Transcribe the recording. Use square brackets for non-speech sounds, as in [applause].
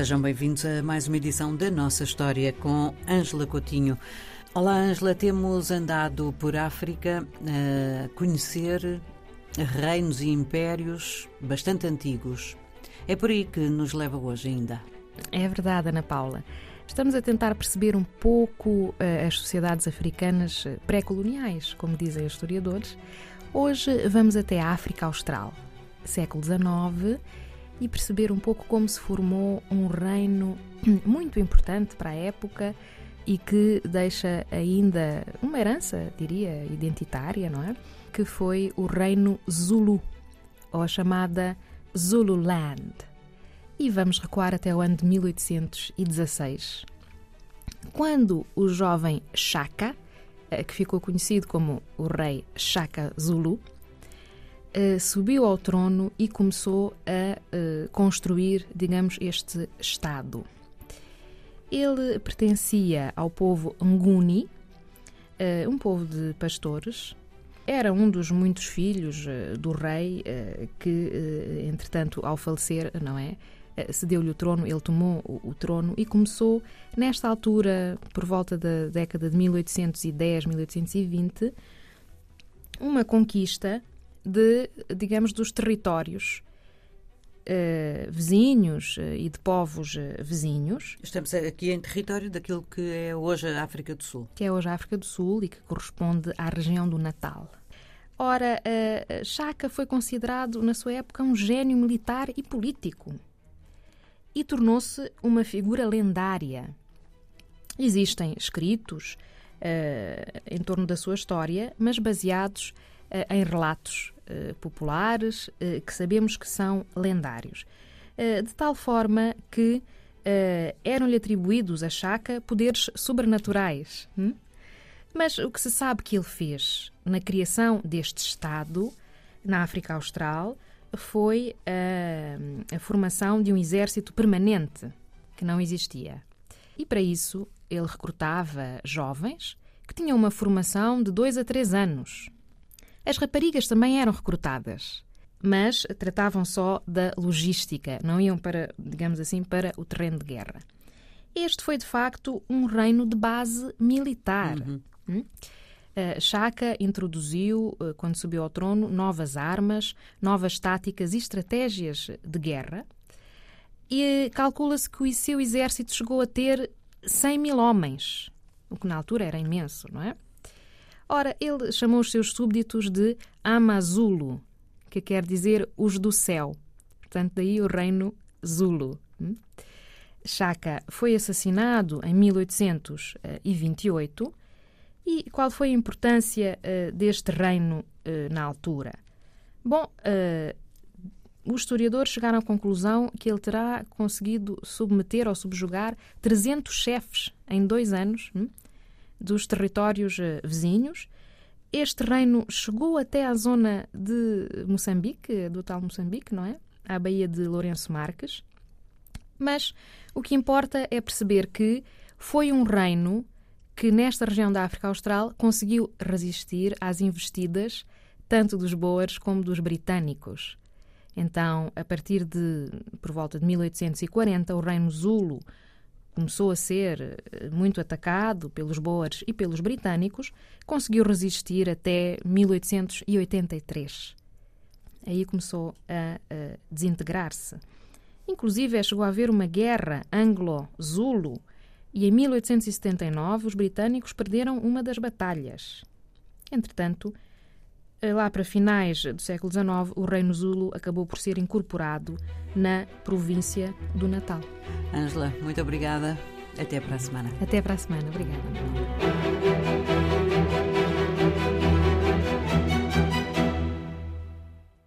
Sejam bem-vindos a mais uma edição da nossa história com Ângela Coutinho. Olá, Ângela. Temos andado por África a conhecer reinos e impérios bastante antigos. É por aí que nos leva hoje ainda. É verdade, Ana Paula. Estamos a tentar perceber um pouco uh, as sociedades africanas eh, pré-coloniais, como dizem os historiadores. Hoje vamos até a África Austral, século XIX, e perceber um pouco como se formou um reino [clears throat] muito importante para a época e que deixa ainda uma herança, diria, identitária, não é? Que foi o reino Zulu, ou a chamada Zululand. E vamos recuar até o ano de 1816, quando o jovem Shaka, eh, que ficou conhecido como o rei Shaka Zulu, eh, subiu ao trono e começou a eh, construir, digamos, este Estado. Ele pertencia ao povo Nguni, um povo de pastores. Era um dos muitos filhos do rei que, entretanto, ao falecer, não é? Cedeu-lhe o trono, ele tomou o, trono e começou, nesta altura, por volta da década de 1810, 1820, uma conquista de, digamos, dos territórios uh, vizinhos uh, e de povos uh, vizinhos. Estamos aqui em território daquilo que é hoje a África do Sul. Que é hoje a África do Sul e que corresponde à região do Natal. Ora, Chaka foi considerado, na sua época, um gênio militar e político e tornou-se uma figura lendária. Existem escritos em torno da sua história, mas baseados em relatos eh, populares eh, que sabemos que são lendários. de tal forma que eram-lhe atribuídos a Chaka poderes sobrenaturais. Hum? Mas o que se sabe que ele fez na criação deste Estado, na África Austral, foi a, formação de um exército permanente que não existia. E para isso ele recrutava jovens que tinham uma formação de dois a três anos. As raparigas também eram recrutadas, mas tratavam só da logística, não iam para, digamos assim, para o terreno de guerra. Este foi de facto um reino de base militar. Uhum. Hum? Uh, Chaka introduziu, uh, quando subiu ao trono, novas armas, novas táticas e estratégias de guerra. E calcula-se que o seu exército chegou a ter 100 mil homens, o que na altura era imenso, não é? Ora, ele chamou os seus súbditos de Amazulo, que quer dizer os do céu. Portanto, daí o reino Zulu. Hum? Shaka foi assassinado em 1828. E qual foi a importância uh, deste reino uh, na altura? Bom, uh, os historiadores chegaram à conclusão que ele terá conseguido submeter ou subjugar 300 chefes em dois anos. Hum? Dos territórios eh, vizinhos. Este reino chegou até à zona de Moçambique, do tal Moçambique, não é? À Baía de Lourenço Marques. Mas o que importa é perceber que foi um reino que, nesta região da África Austral, conseguiu resistir às investidas tanto dos boers como dos britânicos. Então, a partir de por volta de 1840, o reino Zulu começou a ser eh, muito atacado pelos boers e pelos britânicos, conseguiu resistir até 1883. Aí começou a, a desintegrar-se. Inclusive, chegou a haver uma guerra anglo-zulo e em 1879 os britânicos perderam uma das batalhas. Entretanto, eh, lá para finais do século XIX, o Reino Zulu acabou por ser incorporado na província do Natal. Ângela, muito obrigada. Até para a semana. Até para a semana. Obrigada.